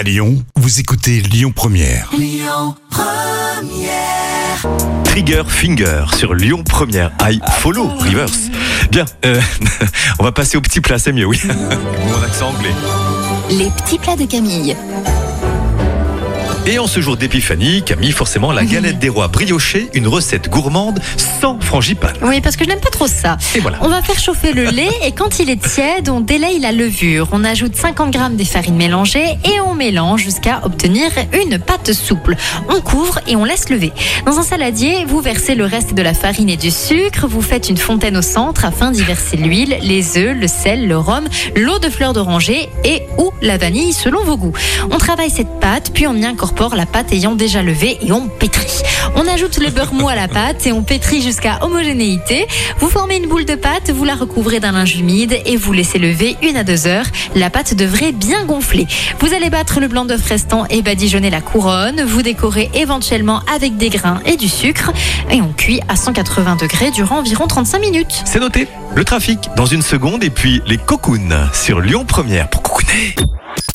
À Lyon, vous écoutez Lyon Première. Trigger Finger sur Lyon Première. I follow reverse. Bien, euh, on va passer au petit plat, c'est mieux, oui. Mon accent anglais. Les petits plats de Camille. Et en ce jour d'épiphanie, Camille, forcément, la galette des rois briochée, une recette gourmande sans frangipane. Oui, parce que je n'aime pas trop ça. Et voilà. On va faire chauffer le lait et quand il est tiède, on délaye la levure. On ajoute 50 grammes des farines mélangées et on mélange jusqu'à obtenir une pâte souple. On couvre et on laisse lever. Dans un saladier, vous versez le reste de la farine et du sucre. Vous faites une fontaine au centre afin d'y verser l'huile, les œufs, le sel, le rhum, l'eau de fleur d'oranger et ou la vanille selon vos goûts. On travaille cette pâte, puis on y incorpore la pâte ayant déjà levé et on pétrit. On ajoute le beurre mou à la pâte et on pétrit jusqu'à homogénéité. Vous formez une boule de pâte, vous la recouvrez d'un linge humide et vous laissez lever une à deux heures. La pâte devrait bien gonfler. Vous allez battre le blanc d'œuf restant et badigeonner la couronne. Vous décorez éventuellement avec des grains et du sucre et on cuit à 180 degrés durant environ 35 minutes. C'est noté. Le trafic dans une seconde et puis les cocoons sur Lyon Première pour cocooner.